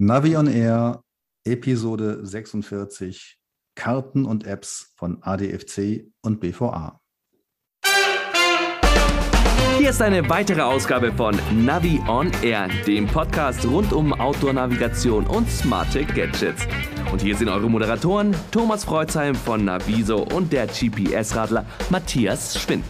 Navi on Air, Episode 46, Karten und Apps von ADFC und BVA. Hier ist eine weitere Ausgabe von Navi on Air, dem Podcast rund um Outdoor-Navigation und smarte Gadgets. Und hier sind eure Moderatoren Thomas Freuzheim von Naviso und der GPS-Radler Matthias Schwind.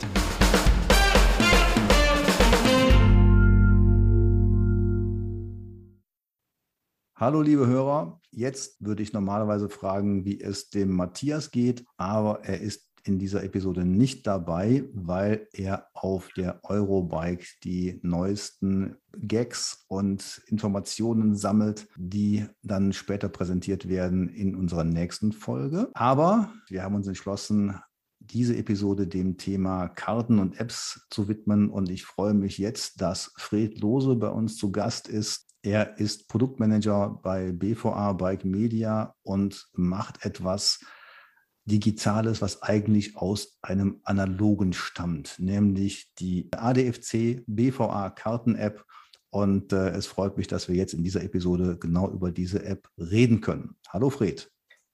Hallo liebe Hörer, jetzt würde ich normalerweise fragen, wie es dem Matthias geht, aber er ist in dieser Episode nicht dabei, weil er auf der Eurobike die neuesten Gags und Informationen sammelt, die dann später präsentiert werden in unserer nächsten Folge. Aber wir haben uns entschlossen, diese Episode dem Thema Karten und Apps zu widmen. Und ich freue mich jetzt, dass Fred Lose bei uns zu Gast ist. Er ist Produktmanager bei BVA Bike Media und macht etwas Digitales, was eigentlich aus einem analogen stammt, nämlich die ADFC BVA Karten-App. Und äh, es freut mich, dass wir jetzt in dieser Episode genau über diese App reden können. Hallo Fred.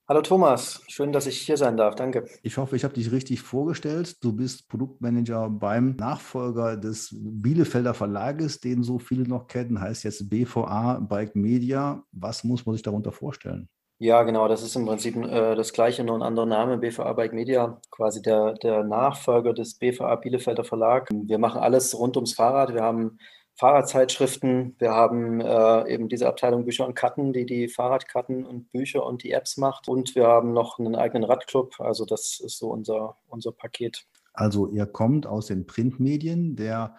Hallo Thomas, schön, dass ich hier sein darf. Danke. Ich hoffe, ich habe dich richtig vorgestellt. Du bist Produktmanager beim Nachfolger des Bielefelder Verlages, den so viele noch kennen, heißt jetzt BVA Bike Media. Was muss man sich darunter vorstellen? Ja, genau, das ist im Prinzip äh, das gleiche, nur ein anderer Name, BVA Bike Media, quasi der, der Nachfolger des BVA Bielefelder Verlag. Wir machen alles rund ums Fahrrad. Wir haben Fahrradzeitschriften. Wir haben äh, eben diese Abteilung Bücher und Karten, die die Fahrradkarten und Bücher und die Apps macht. Und wir haben noch einen eigenen Radclub. Also das ist so unser, unser Paket. Also ihr kommt aus den Printmedien. Der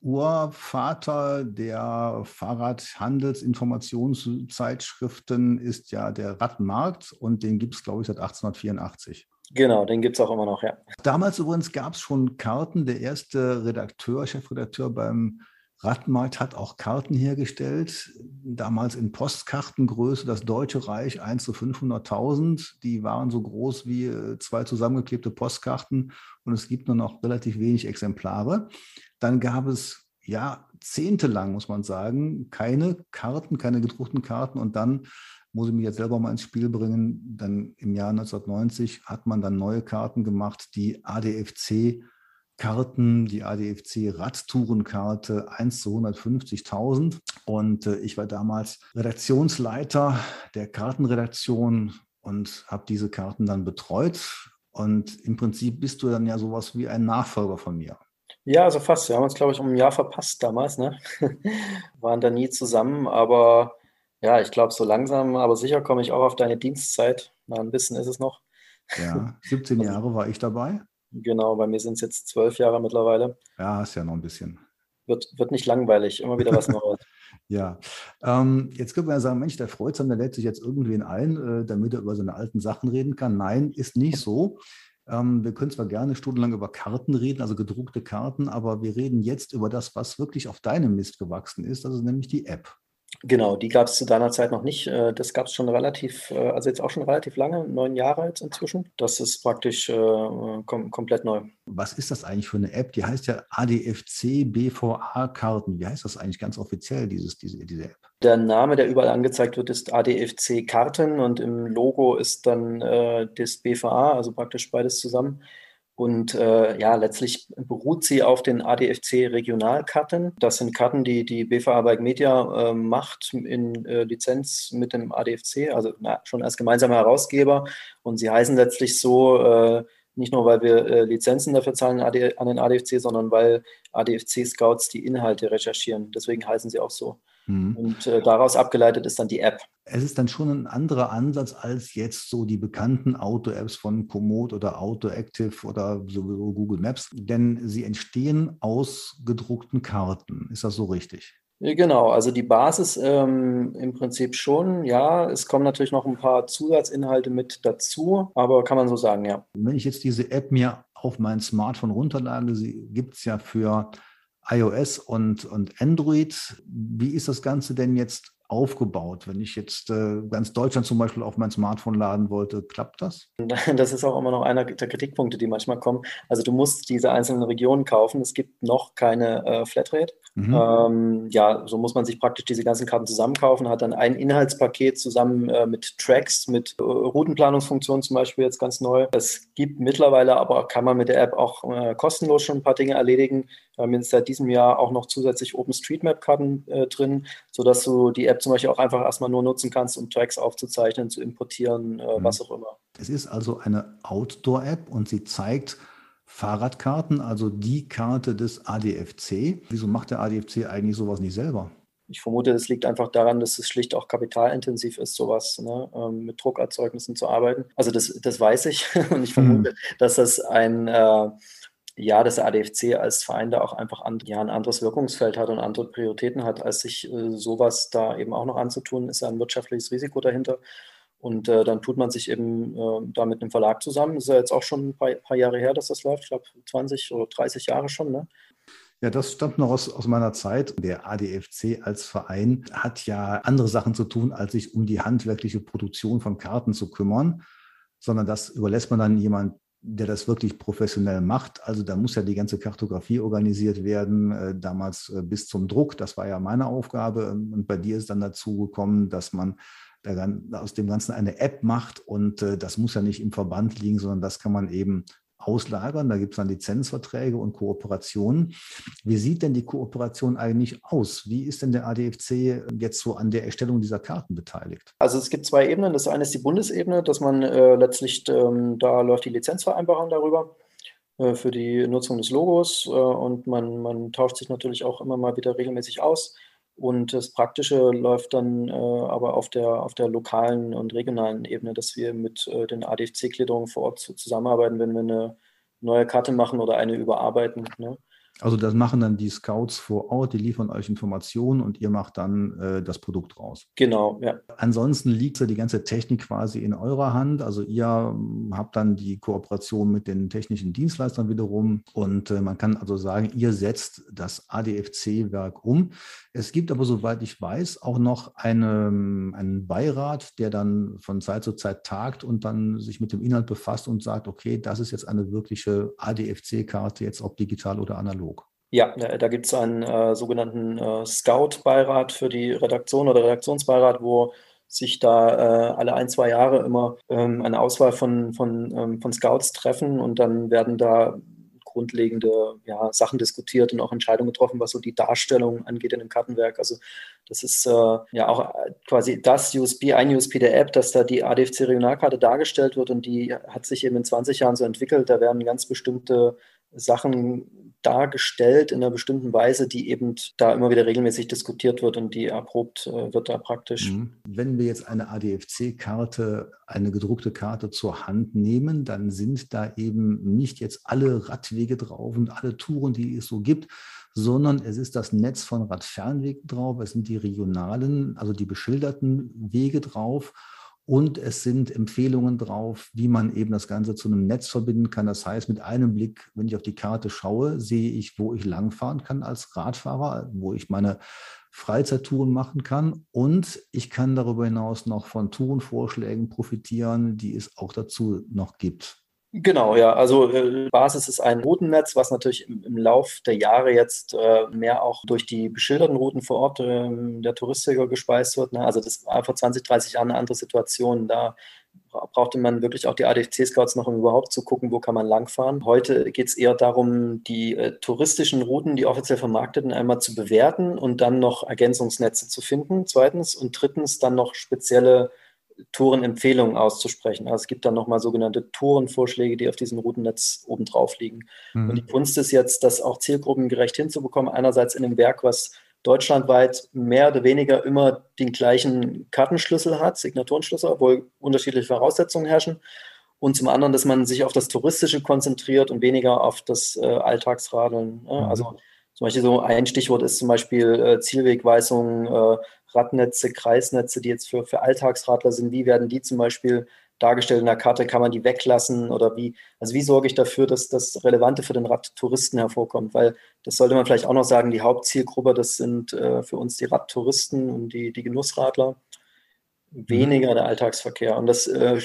Urvater der Fahrradhandelsinformationszeitschriften ist ja der Radmarkt und den gibt es, glaube ich, seit 1884. Genau, den gibt es auch immer noch, ja. Damals übrigens gab es schon Karten. Der erste Redakteur, Chefredakteur beim Radmarkt hat auch Karten hergestellt, damals in Postkartengröße, das Deutsche Reich 1 zu 500.000. Die waren so groß wie äh, zwei zusammengeklebte Postkarten und es gibt nur noch relativ wenig Exemplare. Dann gab es jahrzehntelang, muss man sagen, keine Karten, keine gedruckten Karten und dann muss ich mich jetzt selber mal ins Spiel bringen. Dann im Jahr 1990 hat man dann neue Karten gemacht, die ADFC Karten, die ADFC Radtourenkarte 1 zu 150.000. Und äh, ich war damals Redaktionsleiter der Kartenredaktion und habe diese Karten dann betreut. Und im Prinzip bist du dann ja sowas wie ein Nachfolger von mir. Ja, also fast. Wir haben uns, glaube ich, um ein Jahr verpasst damals. Ne? Waren da nie zusammen. Aber ja, ich glaube, so langsam, aber sicher komme ich auch auf deine Dienstzeit. Na, ein bisschen ist es noch. Ja, 17 also Jahre war ich dabei. Genau, bei mir sind es jetzt zwölf Jahre mittlerweile. Ja, ist ja noch ein bisschen. Wird, wird nicht langweilig, immer wieder was Neues. ja, ähm, jetzt könnte man ja sagen, Mensch, der Freuzam, der lädt sich jetzt irgendwen ein, äh, damit er über seine alten Sachen reden kann. Nein, ist nicht so. Ähm, wir können zwar gerne stundenlang über Karten reden, also gedruckte Karten, aber wir reden jetzt über das, was wirklich auf deinem Mist gewachsen ist, das ist nämlich die App. Genau, die gab es zu deiner Zeit noch nicht. Äh, das gab es schon relativ, äh, also jetzt auch schon relativ lange, neun Jahre jetzt inzwischen. Das ist praktisch äh, kom komplett neu. Was ist das eigentlich für eine App? Die heißt ja ADFC BVA Karten. Wie heißt das eigentlich ganz offiziell, dieses, diese, diese App? Der Name, der überall angezeigt wird, ist ADFC Karten und im Logo ist dann äh, das BVA, also praktisch beides zusammen. Und äh, ja, letztlich beruht sie auf den ADFC Regionalkarten. Das sind Karten, die die BVA Bike Media äh, macht in äh, Lizenz mit dem ADFC, also na, schon als gemeinsamer Herausgeber. Und sie heißen letztlich so, äh, nicht nur, weil wir äh, Lizenzen dafür zahlen an den ADFC, sondern weil ADFC-Scouts die Inhalte recherchieren. Deswegen heißen sie auch so. Mhm. Und äh, daraus abgeleitet ist dann die App. Es ist dann schon ein anderer Ansatz als jetzt so die bekannten Auto-Apps von Komoot oder AutoActive oder sowieso Google Maps, denn sie entstehen aus gedruckten Karten. Ist das so richtig? Genau, also die Basis ähm, im Prinzip schon, ja. Es kommen natürlich noch ein paar Zusatzinhalte mit dazu, aber kann man so sagen, ja. Wenn ich jetzt diese App mir auf mein Smartphone runterlade, sie gibt es ja für iOS und, und Android. Wie ist das Ganze denn jetzt aufgebaut? Wenn ich jetzt äh, ganz Deutschland zum Beispiel auf mein Smartphone laden wollte, klappt das? Das ist auch immer noch einer der Kritikpunkte, die manchmal kommen. Also du musst diese einzelnen Regionen kaufen. Es gibt noch keine äh, Flatrate. Mhm. Ähm, ja, so muss man sich praktisch diese ganzen Karten zusammenkaufen, hat dann ein Inhaltspaket zusammen äh, mit Tracks, mit äh, Routenplanungsfunktionen zum Beispiel jetzt ganz neu. Es gibt mittlerweile aber, kann man mit der App auch äh, kostenlos schon ein paar Dinge erledigen. Wir haben jetzt seit diesem Jahr auch noch zusätzlich OpenStreetMap-Karten äh, drin, sodass du die App zum Beispiel auch einfach erstmal nur nutzen kannst, um Tracks aufzuzeichnen, zu importieren, äh, mhm. was auch immer. Es ist also eine Outdoor-App und sie zeigt, Fahrradkarten, also die Karte des ADFC. Wieso macht der ADFC eigentlich sowas nicht selber? Ich vermute, das liegt einfach daran, dass es schlicht auch kapitalintensiv ist, sowas ne, ähm, mit Druckerzeugnissen zu arbeiten. Also das, das weiß ich und ich vermute, hm. dass das ein äh, ja, dass der ADFC als Verein da auch einfach an, ja, ein anderes Wirkungsfeld hat und andere Prioritäten hat, als sich äh, sowas da eben auch noch anzutun, ist ja ein wirtschaftliches Risiko dahinter. Und äh, dann tut man sich eben äh, da mit einem Verlag zusammen. Das ist ja jetzt auch schon ein paar, paar Jahre her, dass das läuft. Ich glaube, 20 oder 30 Jahre schon. Ne? Ja, das stammt noch aus, aus meiner Zeit. Der ADFC als Verein hat ja andere Sachen zu tun, als sich um die handwerkliche Produktion von Karten zu kümmern, sondern das überlässt man dann jemand, der das wirklich professionell macht. Also da muss ja die ganze Kartografie organisiert werden, äh, damals äh, bis zum Druck. Das war ja meine Aufgabe. Und bei dir ist dann dazu gekommen, dass man aus dem Ganzen eine App macht und äh, das muss ja nicht im Verband liegen, sondern das kann man eben auslagern. Da gibt es dann Lizenzverträge und Kooperationen. Wie sieht denn die Kooperation eigentlich aus? Wie ist denn der ADFC jetzt so an der Erstellung dieser Karten beteiligt? Also es gibt zwei Ebenen. Das eine ist die Bundesebene, dass man äh, letztlich, ähm, da läuft die Lizenzvereinbarung darüber äh, für die Nutzung des Logos äh, und man, man tauscht sich natürlich auch immer mal wieder regelmäßig aus. Und das Praktische läuft dann äh, aber auf der, auf der lokalen und regionalen Ebene, dass wir mit äh, den ADFC-Gliederungen vor Ort zusammenarbeiten, wenn wir eine neue Karte machen oder eine überarbeiten. Ne? Also das machen dann die Scouts vor Ort, die liefern euch Informationen und ihr macht dann äh, das Produkt raus. Genau, ja. Ansonsten liegt ja die ganze Technik quasi in eurer Hand. Also ihr hm, habt dann die Kooperation mit den technischen Dienstleistern wiederum und äh, man kann also sagen, ihr setzt das ADFC-Werk um. Es gibt aber, soweit ich weiß, auch noch eine, hm, einen Beirat, der dann von Zeit zu Zeit tagt und dann sich mit dem Inhalt befasst und sagt, okay, das ist jetzt eine wirkliche ADFC-Karte, jetzt ob digital oder analog. Ja, da gibt es einen äh, sogenannten äh, Scout-Beirat für die Redaktion oder Redaktionsbeirat, wo sich da äh, alle ein, zwei Jahre immer ähm, eine Auswahl von, von, ähm, von Scouts treffen und dann werden da grundlegende ja, Sachen diskutiert und auch Entscheidungen getroffen, was so die Darstellung angeht in dem Kartenwerk. Also das ist äh, ja auch quasi das USB, ein USB der App, dass da die ADFC Regionalkarte dargestellt wird und die hat sich eben in 20 Jahren so entwickelt. Da werden ganz bestimmte Sachen dargestellt in einer bestimmten Weise, die eben da immer wieder regelmäßig diskutiert wird und die erprobt äh, wird da praktisch. Mhm. Wenn wir jetzt eine ADFC-Karte, eine gedruckte Karte zur Hand nehmen, dann sind da eben nicht jetzt alle Radwege drauf und alle Touren, die es so gibt, sondern es ist das Netz von Radfernwegen drauf, es sind die regionalen, also die beschilderten Wege drauf und es sind Empfehlungen drauf, wie man eben das Ganze zu einem Netz verbinden kann. Das heißt, mit einem Blick, wenn ich auf die Karte schaue, sehe ich, wo ich langfahren kann als Radfahrer, wo ich meine Freizeittouren machen kann. Und ich kann darüber hinaus noch von Tourenvorschlägen profitieren, die es auch dazu noch gibt. Genau, ja. Also äh, Basis ist ein Routennetz, was natürlich im, im Lauf der Jahre jetzt äh, mehr auch durch die beschilderten Routen vor Ort äh, der Touristiker gespeist wird. Ne? Also das war vor 20, 30 Jahren eine andere Situation. Da brauchte man wirklich auch die ADFC-Scouts noch, um überhaupt zu gucken, wo kann man langfahren. Heute geht es eher darum, die äh, touristischen Routen, die offiziell vermarkteten, einmal zu bewerten und dann noch Ergänzungsnetze zu finden, zweitens. Und drittens dann noch spezielle Tourenempfehlungen auszusprechen. Also es gibt dann nochmal sogenannte Tourenvorschläge, die auf diesem Routennetz oben drauf liegen. Mhm. Und die Kunst ist jetzt, das auch zielgruppengerecht hinzubekommen. Einerseits in einem Werk, was deutschlandweit mehr oder weniger immer den gleichen Kartenschlüssel hat, Signaturenschlüssel, obwohl unterschiedliche Voraussetzungen herrschen. Und zum anderen, dass man sich auf das Touristische konzentriert und weniger auf das äh, Alltagsradeln. Ne? Mhm. Also zum Beispiel so ein Stichwort ist zum Beispiel äh, Zielwegweisung, äh, Radnetze, Kreisnetze, die jetzt für, für Alltagsradler sind, wie werden die zum Beispiel dargestellt in der Karte, kann man die weglassen oder wie, also wie sorge ich dafür, dass das Relevante für den Radtouristen hervorkommt, weil das sollte man vielleicht auch noch sagen, die Hauptzielgruppe, das sind äh, für uns die Radtouristen und die, die Genussradler, weniger mhm. der Alltagsverkehr. Und das äh,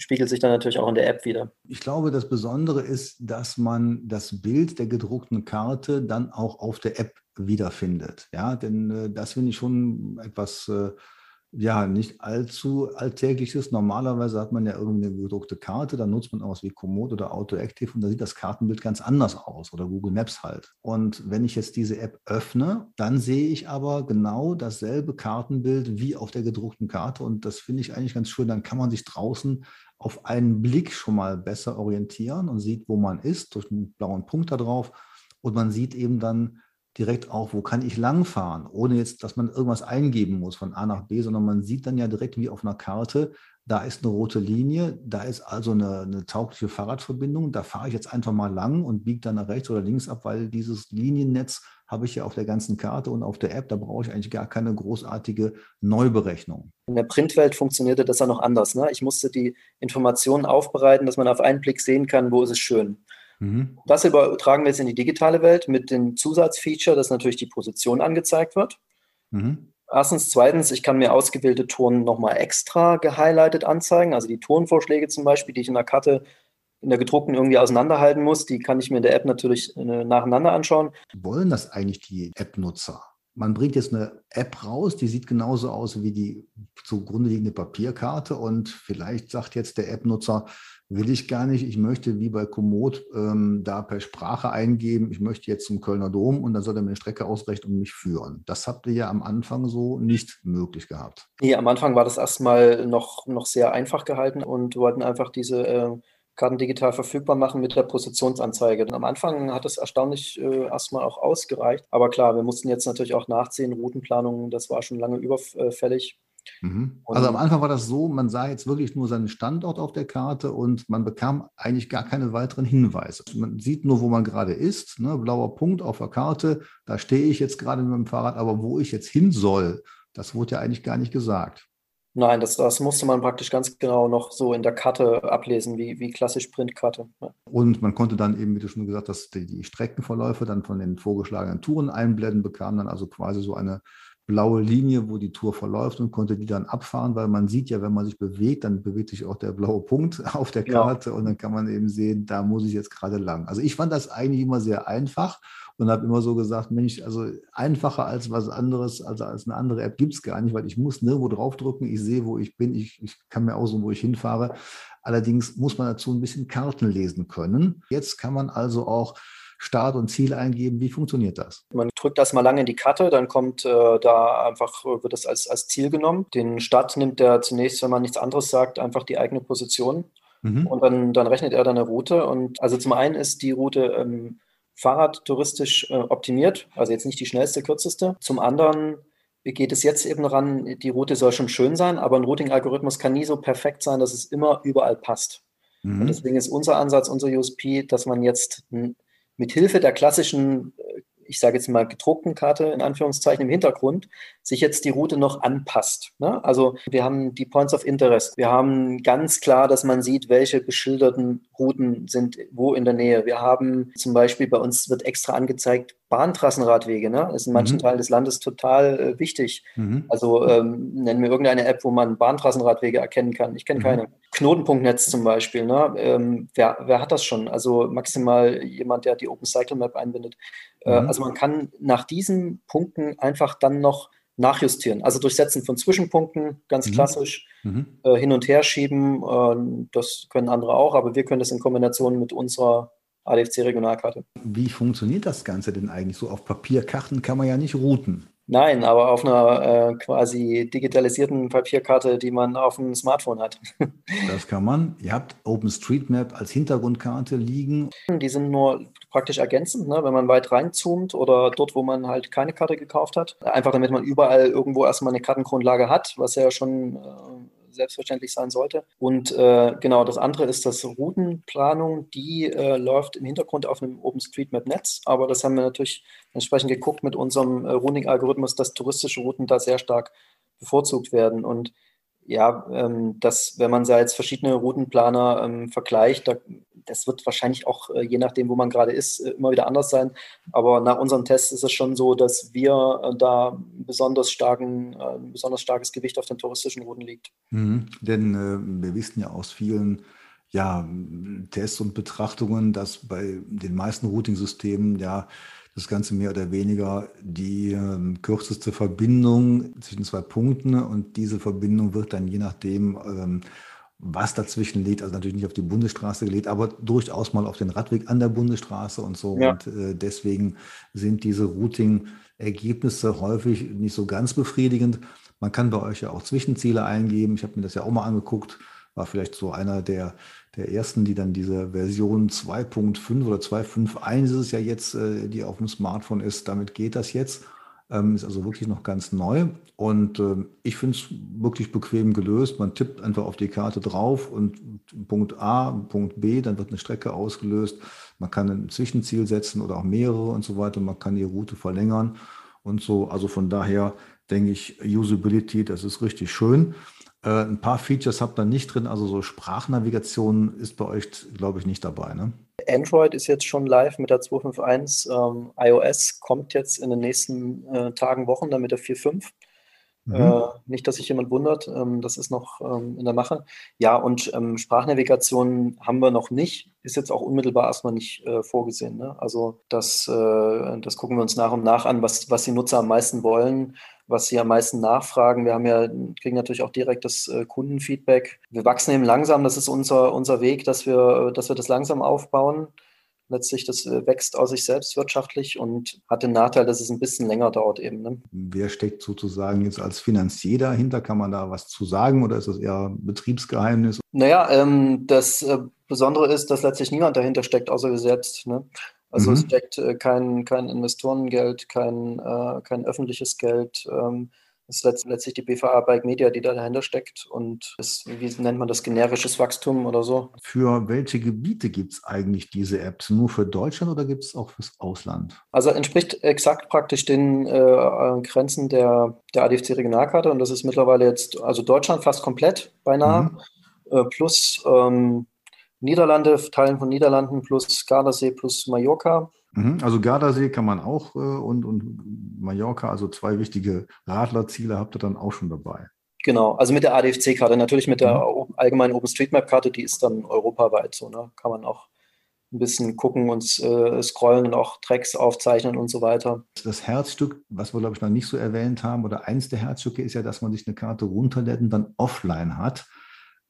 spiegelt sich dann natürlich auch in der App wieder. Ich glaube, das Besondere ist, dass man das Bild der gedruckten Karte dann auch auf der App wiederfindet. Ja, denn äh, das finde ich schon etwas äh, ja, nicht allzu alltägliches. Normalerweise hat man ja irgendwie eine gedruckte Karte, dann nutzt man auch was wie Komoot oder AutoActive und da sieht das Kartenbild ganz anders aus oder Google Maps halt. Und wenn ich jetzt diese App öffne, dann sehe ich aber genau dasselbe Kartenbild wie auf der gedruckten Karte und das finde ich eigentlich ganz schön. Dann kann man sich draußen auf einen Blick schon mal besser orientieren und sieht, wo man ist, durch einen blauen Punkt da drauf. Und man sieht eben dann, direkt auch, wo kann ich langfahren, ohne jetzt, dass man irgendwas eingeben muss von A nach B, sondern man sieht dann ja direkt wie auf einer Karte, da ist eine rote Linie, da ist also eine, eine taugliche Fahrradverbindung, da fahre ich jetzt einfach mal lang und biege dann nach rechts oder links ab, weil dieses Liniennetz habe ich ja auf der ganzen Karte und auf der App, da brauche ich eigentlich gar keine großartige Neuberechnung. In der Printwelt funktionierte das ja noch anders. Ne? Ich musste die Informationen aufbereiten, dass man auf einen Blick sehen kann, wo ist es schön. Mhm. Das übertragen wir jetzt in die digitale Welt mit dem Zusatzfeature, dass natürlich die Position angezeigt wird. Mhm. Erstens. Zweitens, ich kann mir ausgewählte Touren nochmal extra gehighlightet anzeigen. Also die Tourenvorschläge zum Beispiel, die ich in der Karte in der gedruckten irgendwie auseinanderhalten muss, die kann ich mir in der App natürlich äh, nacheinander anschauen. Wollen das eigentlich die App-Nutzer? Man bringt jetzt eine App raus, die sieht genauso aus wie die zugrunde liegende Papierkarte und vielleicht sagt jetzt der App-Nutzer, will ich gar nicht. Ich möchte wie bei Komoot ähm, da per Sprache eingeben, ich möchte jetzt zum Kölner Dom und dann soll er mir eine Strecke ausrechnen und mich führen. Das habt ihr ja am Anfang so nicht möglich gehabt. Nee, am Anfang war das erstmal noch, noch sehr einfach gehalten und wollten einfach diese äh, Karten digital verfügbar machen mit der Positionsanzeige. Am Anfang hat es erstaunlich äh, erstmal auch ausgereicht. Aber klar, wir mussten jetzt natürlich auch nachziehen, Routenplanungen, das war schon lange überfällig. Mhm. Also am Anfang war das so, man sah jetzt wirklich nur seinen Standort auf der Karte und man bekam eigentlich gar keine weiteren Hinweise. Man sieht nur, wo man gerade ist, ne? blauer Punkt auf der Karte, da stehe ich jetzt gerade mit dem Fahrrad, aber wo ich jetzt hin soll, das wurde ja eigentlich gar nicht gesagt. Nein, das, das musste man praktisch ganz genau noch so in der Karte ablesen, wie, wie klassisch Printkarte. Und man konnte dann eben, wie du schon gesagt hast, die, die Streckenverläufe dann von den vorgeschlagenen Touren einblenden, bekam dann also quasi so eine blaue Linie, wo die Tour verläuft und konnte die dann abfahren, weil man sieht ja, wenn man sich bewegt, dann bewegt sich auch der blaue Punkt auf der Karte ja. und dann kann man eben sehen, da muss ich jetzt gerade lang. Also ich fand das eigentlich immer sehr einfach und habe immer so gesagt, Mensch, also einfacher als was anderes, also als eine andere App gibt es gar nicht, weil ich muss nirgendwo draufdrücken, ich sehe, wo ich bin, ich, ich kann mir aussuchen, wo ich hinfahre. Allerdings muss man dazu ein bisschen Karten lesen können. Jetzt kann man also auch Start und Ziel eingeben. Wie funktioniert das? Man drückt das mal lange in die Karte, dann kommt äh, da einfach, wird das als, als Ziel genommen. Den Start nimmt er zunächst, wenn man nichts anderes sagt, einfach die eigene Position. Mhm. Und dann, dann rechnet er dann eine Route. Und also zum einen ist die Route ähm, fahrradtouristisch äh, optimiert, also jetzt nicht die schnellste, kürzeste. Zum anderen geht es jetzt eben ran, die Route soll schon schön sein, aber ein Routing-Algorithmus kann nie so perfekt sein, dass es immer überall passt. Mhm. Und deswegen ist unser Ansatz, unser USP, dass man jetzt mit Hilfe der klassischen, äh, ich sage jetzt mal gedruckten Karte in Anführungszeichen im Hintergrund, sich jetzt die Route noch anpasst. Ne? Also wir haben die Points of Interest. Wir haben ganz klar, dass man sieht, welche beschilderten Routen sind wo in der Nähe. Wir haben zum Beispiel bei uns wird extra angezeigt, Bahntrassenradwege, ne? Das ist in manchen mhm. Teilen des Landes total äh, wichtig. Mhm. Also ähm, nennen wir irgendeine App, wo man Bahntrassenradwege erkennen kann. Ich kenne mhm. keine. Knotenpunktnetz zum Beispiel, ne? Ähm, wer, wer hat das schon? Also maximal jemand, der die Open Cycle Map einbindet. Äh, mhm. also man kann nach diesen Punkten einfach dann noch nachjustieren. Also durchsetzen von Zwischenpunkten, ganz mhm. klassisch, mhm. äh, hin und her schieben. Äh, das können andere auch, aber wir können das in Kombination mit unserer ADFC-Regionalkarte. Wie funktioniert das Ganze denn eigentlich? So auf Papierkarten kann man ja nicht routen. Nein, aber auf einer äh, quasi digitalisierten Papierkarte, die man auf dem Smartphone hat. das kann man. Ihr habt OpenStreetMap als Hintergrundkarte liegen. Die sind nur praktisch ergänzend, ne? wenn man weit reinzoomt oder dort, wo man halt keine Karte gekauft hat. Einfach damit man überall irgendwo erstmal eine Kartengrundlage hat, was ja schon äh, selbstverständlich sein sollte. Und äh, genau, das andere ist das Routenplanung, die äh, läuft im Hintergrund auf einem OpenStreetMap-Netz, aber das haben wir natürlich entsprechend geguckt mit unserem äh, Routing-Algorithmus, dass touristische Routen da sehr stark bevorzugt werden. Und ja, ähm, dass wenn man da jetzt verschiedene Routenplaner ähm, vergleicht, da, das wird wahrscheinlich auch, äh, je nachdem, wo man gerade ist, äh, immer wieder anders sein. Aber nach unseren Tests ist es schon so, dass wir äh, da besonders starken, äh, besonders starkes Gewicht auf den touristischen Routen liegt. Mhm, denn äh, wir wissen ja aus vielen ja, Tests und Betrachtungen, dass bei den meisten Routing-Systemen ja das Ganze mehr oder weniger die ähm, kürzeste Verbindung zwischen zwei Punkten und diese Verbindung wird dann je nachdem, ähm, was dazwischen liegt, also natürlich nicht auf die Bundesstraße gelegt, aber durchaus mal auf den Radweg an der Bundesstraße und so. Ja. Und äh, deswegen sind diese Routing-Ergebnisse häufig nicht so ganz befriedigend. Man kann bei euch ja auch Zwischenziele eingeben. Ich habe mir das ja auch mal angeguckt. War vielleicht so einer der der ersten, die dann diese Version 2.5 oder 2.5.1 ist es ja jetzt, äh, die auf dem Smartphone ist. Damit geht das jetzt. Ähm, ist also wirklich noch ganz neu. Und ähm, ich finde es wirklich bequem gelöst. Man tippt einfach auf die Karte drauf und Punkt A, Punkt B, dann wird eine Strecke ausgelöst. Man kann ein Zwischenziel setzen oder auch mehrere und so weiter. Man kann die Route verlängern und so. Also von daher denke ich, Usability, das ist richtig schön. Äh, ein paar Features habt ihr nicht drin, also so Sprachnavigation ist bei euch, glaube ich, nicht dabei. Ne? Android ist jetzt schon live mit der 2.5.1. Ähm, iOS kommt jetzt in den nächsten äh, Tagen, Wochen dann mit der 4.5. Mhm. Äh, nicht, dass sich jemand wundert, ähm, das ist noch ähm, in der Mache. Ja, und ähm, Sprachnavigation haben wir noch nicht, ist jetzt auch unmittelbar erstmal nicht äh, vorgesehen. Ne? Also das, äh, das gucken wir uns nach und nach an, was, was die Nutzer am meisten wollen was sie am meisten nachfragen. Wir haben ja, kriegen natürlich auch direkt das äh, Kundenfeedback. Wir wachsen eben langsam, das ist unser, unser Weg, dass wir, dass wir das langsam aufbauen. Letztlich, das äh, wächst aus sich selbst wirtschaftlich und hat den Nachteil, dass es ein bisschen länger dauert eben. Ne? Wer steckt sozusagen jetzt als Finanzier dahinter? Kann man da was zu sagen oder ist das eher Betriebsgeheimnis? Naja, ähm, das äh, Besondere ist, dass letztlich niemand dahinter steckt, außer wir selbst. Ne? Also mhm. es steckt äh, kein, kein Investorengeld, kein, äh, kein öffentliches Geld. Ähm, es ist letztlich die BVA Bike Media, die da dahinter steckt. Und ist, wie nennt man das, generisches Wachstum oder so? Für welche Gebiete gibt es eigentlich diese Apps? Nur für Deutschland oder gibt es auch fürs Ausland? Also entspricht exakt praktisch den äh, Grenzen der, der ADFC Regionalkarte. Und das ist mittlerweile jetzt, also Deutschland fast komplett beinahe. Mhm. Äh, plus ähm, Niederlande, Teilen von Niederlanden plus Gardasee plus Mallorca. Mhm, also Gardasee kann man auch äh, und, und Mallorca, also zwei wichtige Radlerziele habt ihr dann auch schon dabei. Genau, also mit der ADFC-Karte, natürlich mit der mhm. allgemeinen OpenStreetMap-Karte, die ist dann europaweit so, ne? Kann man auch ein bisschen gucken und äh, scrollen und auch Tracks aufzeichnen und so weiter. Das Herzstück, was wir glaube ich noch nicht so erwähnt haben, oder eins der Herzstücke ist ja, dass man sich eine Karte runterlädt und dann offline hat.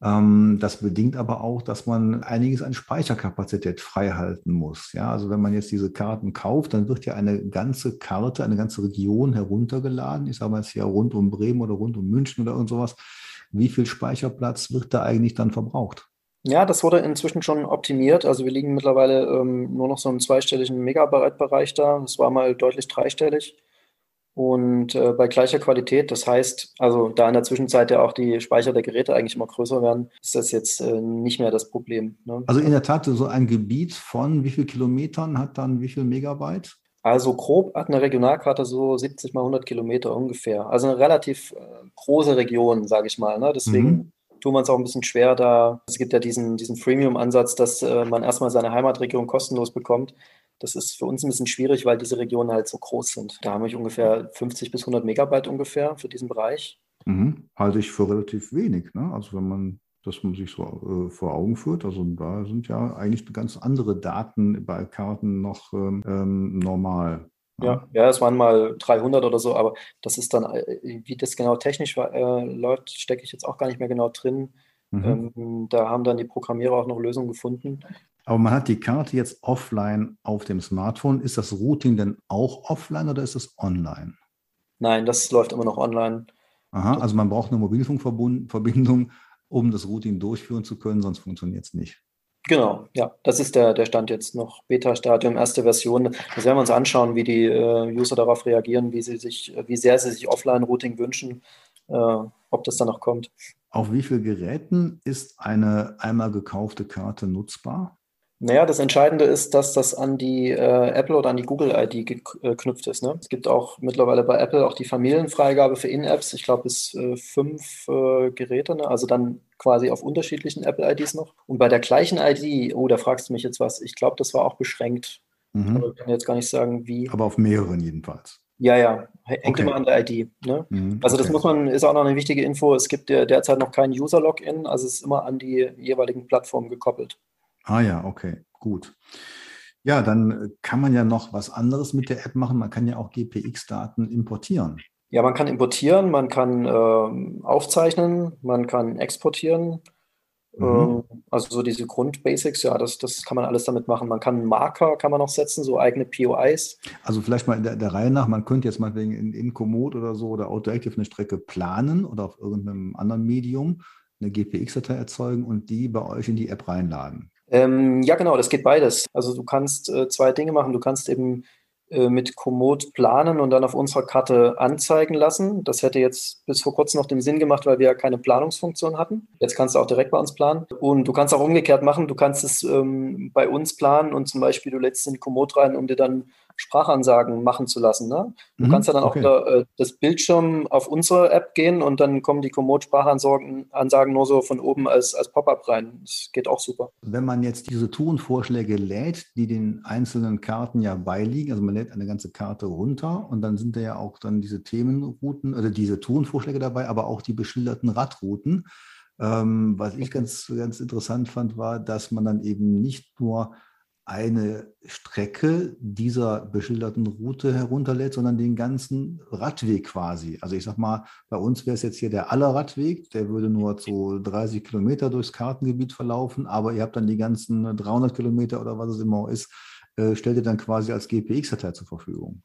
Ähm, das bedingt aber auch, dass man einiges an Speicherkapazität freihalten muss. Ja, also wenn man jetzt diese Karten kauft, dann wird ja eine ganze Karte, eine ganze Region heruntergeladen. Ich sage mal jetzt hier rund um Bremen oder rund um München oder irgend sowas. Wie viel Speicherplatz wird da eigentlich dann verbraucht? Ja, das wurde inzwischen schon optimiert. Also wir liegen mittlerweile ähm, nur noch so im zweistelligen Megabyte-Bereich da. Das war mal deutlich dreistellig und äh, bei gleicher Qualität. Das heißt, also da in der Zwischenzeit ja auch die Speicher der Geräte eigentlich immer größer werden, ist das jetzt äh, nicht mehr das Problem. Ne? Also in der Tat, so ein Gebiet von wie viel Kilometern hat dann wie viel Megabyte? Also grob hat eine Regionalkarte so 70 mal 100 Kilometer ungefähr. Also eine relativ äh, große Region, sage ich mal. Ne? Deswegen mhm tun wir uns auch ein bisschen schwer da. Es gibt ja diesen, diesen Freemium-Ansatz, dass äh, man erstmal seine Heimatregion kostenlos bekommt. Das ist für uns ein bisschen schwierig, weil diese Regionen halt so groß sind. Da haben wir ungefähr 50 bis 100 Megabyte ungefähr für diesen Bereich. Mhm. Halte ich für relativ wenig. Ne? Also wenn man das man sich so äh, vor Augen führt. Also da sind ja eigentlich ganz andere Daten bei Karten noch ähm, ähm normal. Ja, ja, es waren mal 300 oder so, aber das ist dann, äh, wie das genau technisch äh, läuft, stecke ich jetzt auch gar nicht mehr genau drin. Mhm. Ähm, da haben dann die Programmierer auch noch Lösungen gefunden. Aber man hat die Karte jetzt offline auf dem Smartphone. Ist das Routing denn auch offline oder ist es online? Nein, das läuft immer noch online. Aha, also man braucht eine Mobilfunkverbindung, um das Routing durchführen zu können, sonst funktioniert es nicht. Genau, ja, das ist der, der Stand jetzt noch. Beta-Stadium, erste Version. Das werden wir uns anschauen, wie die äh, User darauf reagieren, wie sie sich, wie sehr sie sich Offline-Routing wünschen, äh, ob das dann noch kommt. Auf wie vielen Geräten ist eine einmal gekaufte Karte nutzbar? Naja, das Entscheidende ist, dass das an die äh, Apple oder an die Google-ID geknüpft ist. Ne? Es gibt auch mittlerweile bei Apple auch die Familienfreigabe für In-Apps. Ich glaube, bis äh, fünf äh, Geräte, ne? also dann quasi auf unterschiedlichen Apple-IDs noch. Und bei der gleichen ID, oh, da fragst du mich jetzt was, ich glaube, das war auch beschränkt. Mhm. Aber ich kann jetzt gar nicht sagen, wie. Aber auf mehreren jedenfalls. Ja, ja, hängt okay. immer an der ID. Ne? Mhm, also das muss man, ist auch noch eine wichtige Info. Es gibt derzeit noch kein User-Login, also es ist immer an die jeweiligen Plattformen gekoppelt. Ah ja, okay, gut. Ja, dann äh, kann man ja noch was anderes mit der App machen. Man kann ja auch GPX-Daten importieren. Ja, man kann importieren, man kann äh, aufzeichnen, man kann exportieren. Mhm. Ähm, also so diese Grundbasics, ja, das, das kann man alles damit machen. Man kann Marker, kann man noch setzen, so eigene POIs. Also vielleicht mal in der, der Reihe nach, man könnte jetzt mal wegen in, in Komoot oder so oder Autoactive eine Strecke planen oder auf irgendeinem anderen Medium eine GPX-Datei erzeugen und die bei euch in die App reinladen. Ähm, ja, genau, das geht beides. Also du kannst äh, zwei Dinge machen. Du kannst eben äh, mit Komoot planen und dann auf unserer Karte anzeigen lassen. Das hätte jetzt bis vor kurzem noch den Sinn gemacht, weil wir ja keine Planungsfunktion hatten. Jetzt kannst du auch direkt bei uns planen. Und du kannst auch umgekehrt machen. Du kannst es ähm, bei uns planen und zum Beispiel du lädst in Komoot rein, um dir dann Sprachansagen machen zu lassen. Ne? Du mhm, kannst ja dann okay. auch wieder, äh, das Bildschirm auf unsere App gehen und dann kommen die Komoot-Sprachansagen nur so von oben als, als Pop-up rein. Das geht auch super. Wenn man jetzt diese Tourenvorschläge lädt, die den einzelnen Karten ja beiliegen, also man lädt eine ganze Karte runter und dann sind da ja auch dann diese Themenrouten oder diese Tourenvorschläge dabei, aber auch die beschilderten Radrouten. Ähm, was ich ganz, ganz interessant fand, war, dass man dann eben nicht nur eine Strecke dieser beschilderten Route herunterlädt, sondern den ganzen Radweg quasi. Also ich sag mal, bei uns wäre es jetzt hier der Allerradweg, der würde nur so 30 Kilometer durchs Kartengebiet verlaufen, aber ihr habt dann die ganzen 300 Kilometer oder was es immer ist, äh, stellt ihr dann quasi als GPX-Datei zur Verfügung.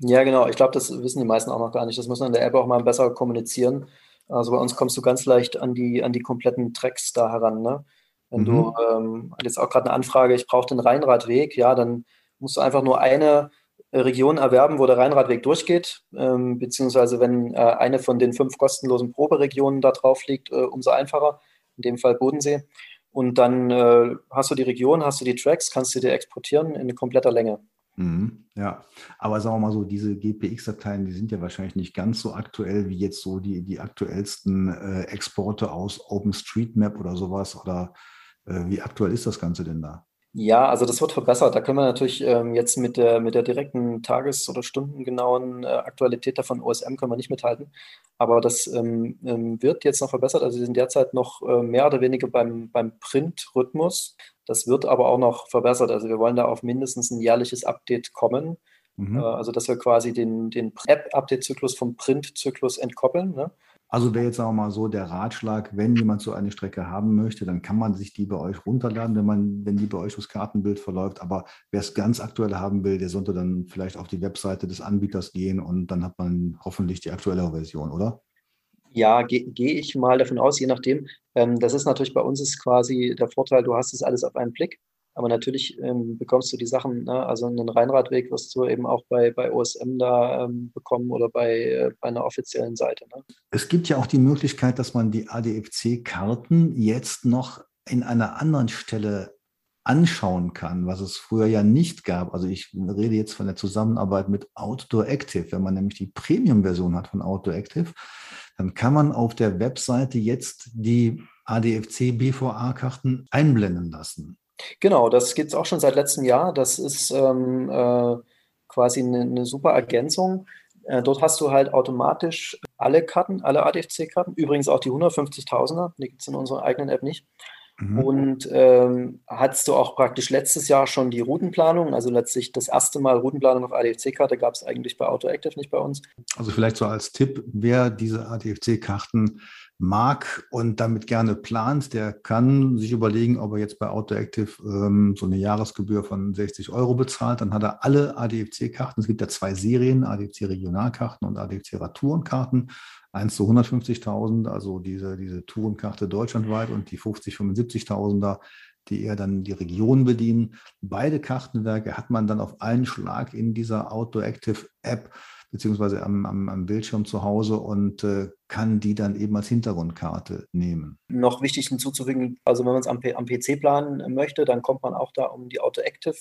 Ja, genau. Ich glaube, das wissen die meisten auch noch gar nicht. Das muss man in der App auch mal besser kommunizieren. Also bei uns kommst du ganz leicht an die, an die kompletten Tracks da heran. Ne? Wenn mhm. du ähm, jetzt auch gerade eine Anfrage, ich brauche den Rheinradweg, ja, dann musst du einfach nur eine äh, Region erwerben, wo der Rheinradweg durchgeht, ähm, beziehungsweise wenn äh, eine von den fünf kostenlosen Proberegionen da drauf liegt, äh, umso einfacher, in dem Fall Bodensee. Und dann äh, hast du die Region, hast du die Tracks, kannst du dir exportieren in kompletter Länge. Mhm, ja, aber sagen wir mal so, diese GPX-Dateien, die sind ja wahrscheinlich nicht ganz so aktuell wie jetzt so die, die aktuellsten äh, Exporte aus OpenStreetMap oder sowas oder wie aktuell ist das Ganze denn da? Ja, also das wird verbessert. Da können wir natürlich ähm, jetzt mit der, mit der direkten Tages- oder stundengenauen äh, Aktualität davon OSM können wir nicht mithalten. Aber das ähm, ähm, wird jetzt noch verbessert. Also wir sind derzeit noch äh, mehr oder weniger beim, beim Print-Rhythmus. Das wird aber auch noch verbessert. Also wir wollen da auf mindestens ein jährliches Update kommen. Mhm. Äh, also dass wir quasi den, den App-Update-Zyklus vom Print-Zyklus entkoppeln. Ne? Also wäre jetzt auch mal so der Ratschlag, wenn jemand so eine Strecke haben möchte, dann kann man sich die bei euch runterladen, wenn man, wenn die bei euch das Kartenbild verläuft. Aber wer es ganz aktuell haben will, der sollte dann vielleicht auf die Webseite des Anbieters gehen und dann hat man hoffentlich die aktuelle Version, oder? Ja, gehe geh ich mal davon aus, je nachdem. Ähm, das ist natürlich bei uns ist quasi der Vorteil, du hast es alles auf einen Blick. Aber natürlich ähm, bekommst du die Sachen, ne? also einen Rheinradweg wirst du eben auch bei, bei OSM da ähm, bekommen oder bei, äh, bei einer offiziellen Seite. Ne? Es gibt ja auch die Möglichkeit, dass man die ADFC-Karten jetzt noch in einer anderen Stelle anschauen kann, was es früher ja nicht gab. Also ich rede jetzt von der Zusammenarbeit mit Outdoor Active. Wenn man nämlich die Premium-Version hat von Outdoor Active, dann kann man auf der Webseite jetzt die ADFC BVA-Karten einblenden lassen. Genau, das gibt es auch schon seit letztem Jahr. Das ist ähm, äh, quasi eine, eine, super Ergänzung. Äh, dort hast du halt automatisch alle Karten, alle ADFC-Karten, übrigens auch die 150.000er, die gibt es in unserer eigenen App nicht. Mhm. Und ähm, hattest du auch praktisch letztes Jahr schon die Routenplanung, also letztlich das erste Mal Routenplanung auf ADFC-Karte gab es eigentlich bei AutoActive, nicht bei uns. Also vielleicht so als Tipp, wer diese ADFC-Karten mag und damit gerne plant, der kann sich überlegen, ob er jetzt bei AutoActive ähm, so eine Jahresgebühr von 60 Euro bezahlt. Dann hat er alle ADFC-Karten. Es gibt ja zwei Serien, ADFC-Regionalkarten und ADFC-Tourenkarten. Eins zu 150.000, also diese, diese Tourenkarte deutschlandweit und die 50, 75.000er, die eher dann die Region bedienen. Beide Kartenwerke hat man dann auf einen Schlag in dieser Outdoor Active App beziehungsweise am, am, am Bildschirm zu Hause und äh, kann die dann eben als Hintergrundkarte nehmen. Noch wichtig hinzuzufügen, also wenn man es am, am PC planen möchte, dann kommt man auch da um die Auto Active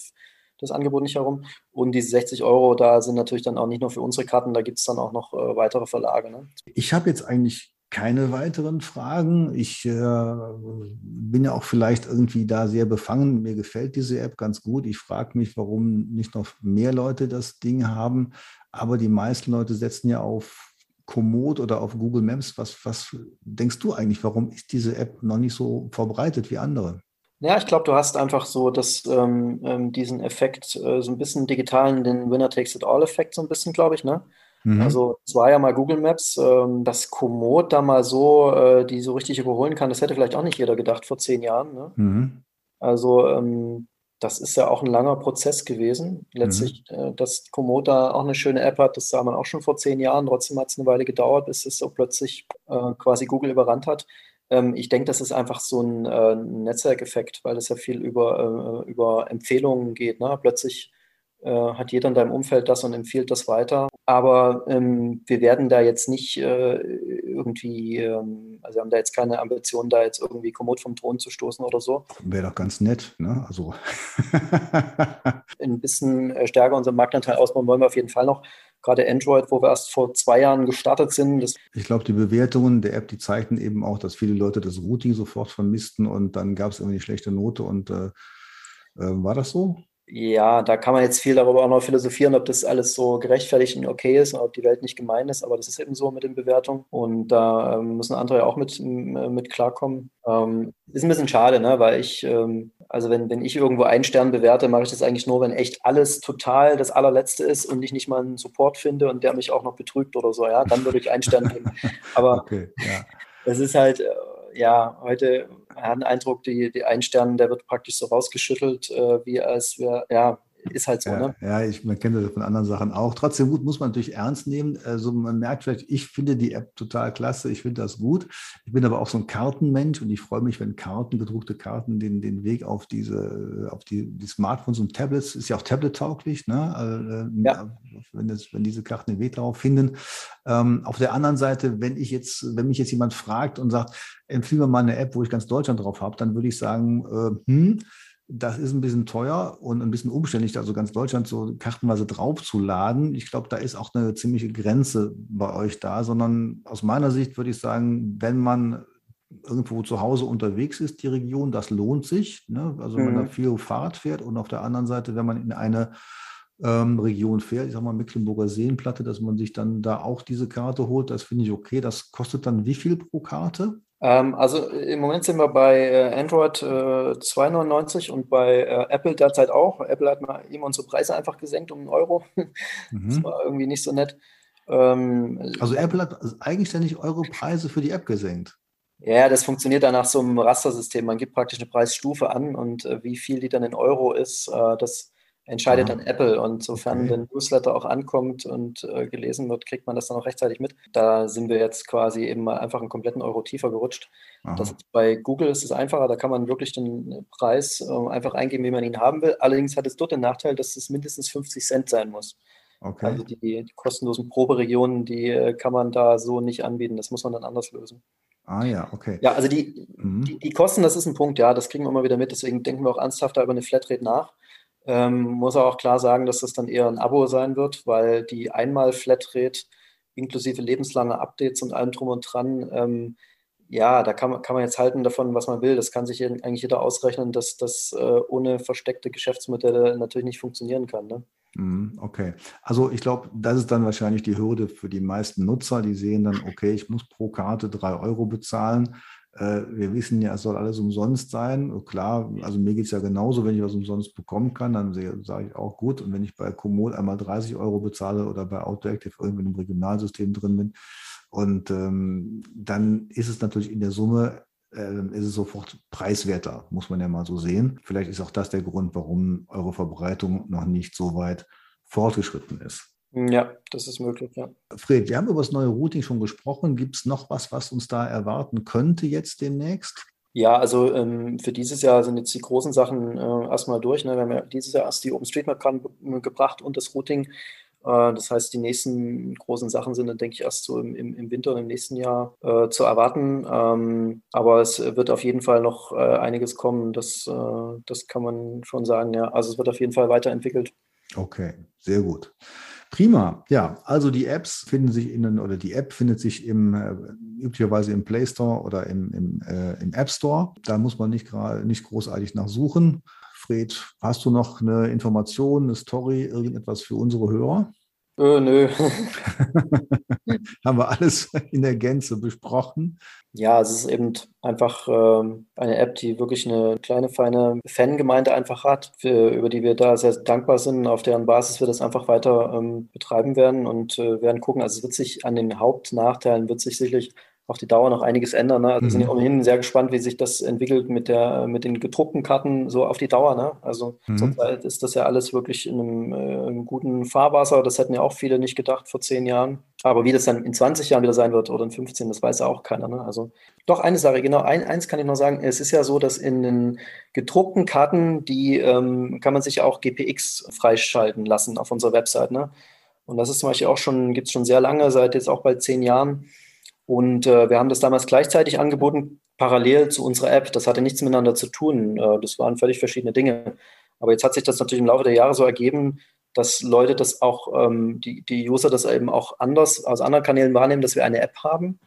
das Angebot nicht herum. Und diese 60 Euro, da sind natürlich dann auch nicht nur für unsere Karten, da gibt es dann auch noch äh, weitere Verlage. Ne? Ich habe jetzt eigentlich keine weiteren Fragen. Ich äh, bin ja auch vielleicht irgendwie da sehr befangen. Mir gefällt diese App ganz gut. Ich frage mich, warum nicht noch mehr Leute das Ding haben. Aber die meisten Leute setzen ja auf Komoot oder auf Google Maps. Was, was denkst du eigentlich, warum ist diese App noch nicht so verbreitet wie andere? Ja, ich glaube, du hast einfach so das, ähm, ähm, diesen Effekt, äh, so ein bisschen digitalen, den Winner Takes It All-Effekt, so ein bisschen, glaube ich, ne? Mhm. Also es war ja mal Google Maps, ähm, dass Komoot da mal so, äh, die so richtig überholen kann, das hätte vielleicht auch nicht jeder gedacht vor zehn Jahren. Ne? Mhm. Also ähm, das ist ja auch ein langer Prozess gewesen. Letztlich, mhm. äh, dass Komoot da auch eine schöne App hat, das sah man auch schon vor zehn Jahren. Trotzdem hat es eine Weile gedauert, bis es so plötzlich äh, quasi Google überrannt hat. Ähm, ich denke, das ist einfach so ein äh, Netzwerkeffekt, weil es ja viel über, äh, über Empfehlungen geht. Ne? Plötzlich äh, hat jeder in deinem Umfeld das und empfiehlt das weiter. Aber ähm, wir werden da jetzt nicht äh, irgendwie, ähm, also wir haben da jetzt keine Ambition, da jetzt irgendwie kommod vom Thron zu stoßen oder so. Wäre doch ganz nett, ne? Also. Ein bisschen äh, stärker unseren Marktanteil ausbauen wollen wir auf jeden Fall noch. Gerade Android, wo wir erst vor zwei Jahren gestartet sind. ich glaube, die Bewertungen der App, die zeigten eben auch, dass viele Leute das Routing sofort vermissten und dann gab es irgendwie eine schlechte Note und äh, äh war das so? Ja, da kann man jetzt viel darüber auch noch philosophieren, ob das alles so gerechtfertigt und okay ist und ob die Welt nicht gemein ist, aber das ist eben so mit den Bewertungen und da ähm, müssen andere ja auch mit, mit klarkommen. Ähm, ist ein bisschen schade, ne? weil ich, ähm, also wenn, wenn ich irgendwo einen Stern bewerte, mache ich das eigentlich nur, wenn echt alles total das allerletzte ist und ich nicht mal einen Support finde und der mich auch noch betrügt oder so, ja, dann würde ich einen Stern geben. Aber okay, ja. es ist halt, äh, ja, heute hat den Eindruck, die, die ein Stern, der wird praktisch so rausgeschüttelt, äh, wie als wäre, ja, ist halt so, ja, ne? Ja, ich, man kennt das von anderen Sachen auch. Trotzdem gut, muss man natürlich ernst nehmen. Also man merkt vielleicht, ich finde die App total klasse, ich finde das gut. Ich bin aber auch so ein Kartenmensch und ich freue mich, wenn Karten, gedruckte Karten, den, den Weg auf diese, auf die, die Smartphones und Tablets, ist ja auch tablet-tauglich, ne? Also, ja. wenn, das, wenn diese Karten den Weg darauf finden. Ähm, auf der anderen Seite, wenn ich jetzt, wenn mich jetzt jemand fragt und sagt, empfehle mir mal eine App, wo ich ganz Deutschland drauf habe, dann würde ich sagen, äh, hm, das ist ein bisschen teuer und ein bisschen umständlich, also ganz Deutschland so kartenweise draufzuladen. Ich glaube, da ist auch eine ziemliche Grenze bei euch da, sondern aus meiner Sicht würde ich sagen, wenn man irgendwo zu Hause unterwegs ist, die Region, das lohnt sich. Ne? Also mhm. wenn man da viel Fahrrad fährt und auf der anderen Seite, wenn man in eine ähm, Region fährt, ich sage mal Mecklenburger Seenplatte, dass man sich dann da auch diese Karte holt, das finde ich okay. Das kostet dann wie viel pro Karte? Ähm, also im Moment sind wir bei äh, Android äh, 2,99 und bei äh, Apple derzeit auch. Apple hat mal eben unsere Preise einfach gesenkt um einen Euro. Mhm. Das war irgendwie nicht so nett. Ähm, also Apple hat eigenständig eure Preise für die App gesenkt. Ja, das funktioniert dann nach so einem Rastersystem. Man gibt praktisch eine Preisstufe an und äh, wie viel die dann in Euro ist, äh, das entscheidet Aha. dann Apple. Und sofern okay. der Newsletter auch ankommt und äh, gelesen wird, kriegt man das dann auch rechtzeitig mit. Da sind wir jetzt quasi eben mal einfach einen kompletten Euro tiefer gerutscht. Ist, bei Google ist es einfacher, da kann man wirklich den Preis äh, einfach eingeben, wie man ihn haben will. Allerdings hat es dort den Nachteil, dass es mindestens 50 Cent sein muss. Okay. Also die, die kostenlosen Proberegionen, die äh, kann man da so nicht anbieten. Das muss man dann anders lösen. Ah ja, okay. Ja, also die, mhm. die, die, Kosten, das ist ein Punkt, ja, das kriegen wir immer wieder mit. Deswegen denken wir auch ernsthafter über eine Flatrate nach. Ähm, muss auch klar sagen, dass das dann eher ein Abo sein wird, weil die Einmal-Flatrate inklusive lebenslange Updates und allem drum und dran, ähm, ja, da kann man, kann man jetzt halten davon, was man will. Das kann sich eigentlich jeder ausrechnen, dass das äh, ohne versteckte Geschäftsmodelle natürlich nicht funktionieren kann. Ne? Mhm, okay, also ich glaube, das ist dann wahrscheinlich die Hürde für die meisten Nutzer, die sehen dann, okay, ich muss pro Karte drei Euro bezahlen wir wissen ja, es soll alles umsonst sein. Klar, also mir geht es ja genauso, wenn ich was umsonst bekommen kann, dann sage ich auch gut. Und wenn ich bei Komoot einmal 30 Euro bezahle oder bei AutoActive irgendwie im Regionalsystem drin bin, und ähm, dann ist es natürlich in der Summe, äh, ist es sofort preiswerter, muss man ja mal so sehen. Vielleicht ist auch das der Grund, warum eure Verbreitung noch nicht so weit fortgeschritten ist. Ja, das ist möglich, ja. Fred, wir haben über das neue Routing schon gesprochen. Gibt es noch was, was uns da erwarten könnte jetzt demnächst? Ja, also ähm, für dieses Jahr sind jetzt die großen Sachen äh, erstmal durch. Ne? Wir haben ja dieses Jahr erst die OpenStreetMap gebracht und das Routing. Äh, das heißt, die nächsten großen Sachen sind dann, denke ich, erst so im, im, Winter und im nächsten Jahr äh, zu erwarten. Ähm, aber es wird auf jeden Fall noch äh, einiges kommen. Das, äh, das kann man schon sagen. Ja. Also es wird auf jeden Fall weiterentwickelt. Okay, sehr gut. Prima. Ja, also die Apps finden sich in oder die App findet sich im äh, üblicherweise im Play Store oder im, im, äh, im App Store. Da muss man nicht gerade nicht großartig nachsuchen. Fred, hast du noch eine Information, eine Story, irgendetwas für unsere Hörer? Äh, nö. Haben wir alles in der Gänze besprochen? Ja, es ist eben einfach ähm, eine App, die wirklich eine kleine, feine Fangemeinde einfach hat, für, über die wir da sehr dankbar sind, auf deren Basis wir das einfach weiter ähm, betreiben werden und äh, werden gucken. Also es wird sich an den Hauptnachteilen, wird sich sicherlich auf die Dauer noch einiges ändern. Ne? Also mhm. sind ja ohnehin sehr gespannt, wie sich das entwickelt mit, der, mit den gedruckten Karten so auf die Dauer. Ne? Also mhm. zurzeit ist das ja alles wirklich in einem, äh, einem, guten Fahrwasser. Das hätten ja auch viele nicht gedacht vor zehn Jahren. Aber wie das dann in 20 Jahren wieder sein wird oder in 15, das weiß ja auch keiner. Ne? Also doch eine Sache, genau, ein, eins kann ich noch sagen. Es ist ja so, dass in den gedruckten Karten, die ähm, kann man sich auch GPX freischalten lassen auf unserer Website. Ne? Und das ist zum Beispiel auch schon, gibt es schon sehr lange, seit jetzt auch bald zehn Jahren. Und äh, wir haben das damals gleichzeitig angeboten, parallel zu unserer App. Das hatte nichts miteinander zu tun. Äh, das waren völlig verschiedene Dinge. Aber jetzt hat sich das natürlich im Laufe der Jahre so ergeben, dass Leute das auch, ähm, die, die User das eben auch anders aus anderen Kanälen wahrnehmen, dass wir eine App haben.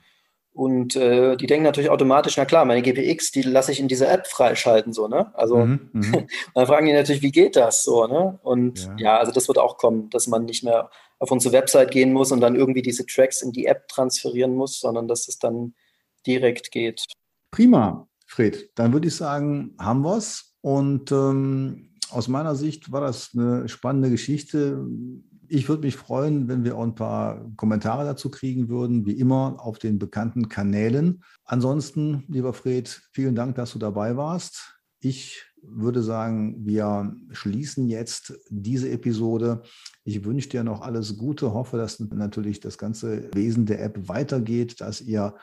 Und äh, die denken natürlich automatisch, na klar, meine GPX, die lasse ich in dieser App freischalten, so, ne? Also mhm, mhm. dann fragen die natürlich, wie geht das so, ne? Und ja. ja, also das wird auch kommen, dass man nicht mehr auf unsere Website gehen muss und dann irgendwie diese Tracks in die App transferieren muss, sondern dass es dann direkt geht. Prima, Fred. Dann würde ich sagen, haben wir es. Und ähm, aus meiner Sicht war das eine spannende Geschichte. Ich würde mich freuen, wenn wir auch ein paar Kommentare dazu kriegen würden, wie immer auf den bekannten Kanälen. Ansonsten, lieber Fred, vielen Dank, dass du dabei warst. Ich würde sagen, wir schließen jetzt diese Episode. Ich wünsche dir noch alles Gute, hoffe, dass natürlich das ganze Wesen der App weitergeht, dass ihr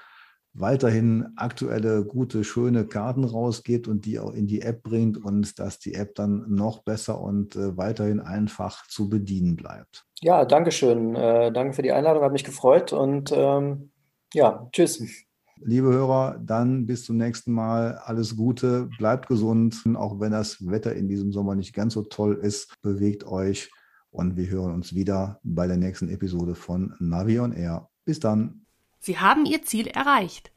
weiterhin aktuelle, gute, schöne Karten rausgebt und die auch in die App bringt und dass die App dann noch besser und äh, weiterhin einfach zu bedienen bleibt. Ja, danke schön. Äh, danke für die Einladung, hat mich gefreut und ähm, ja, tschüss. Liebe Hörer, dann bis zum nächsten Mal. Alles Gute, bleibt gesund, auch wenn das Wetter in diesem Sommer nicht ganz so toll ist. Bewegt euch und wir hören uns wieder bei der nächsten Episode von Navi on Air. Bis dann. Sie haben Ihr Ziel erreicht.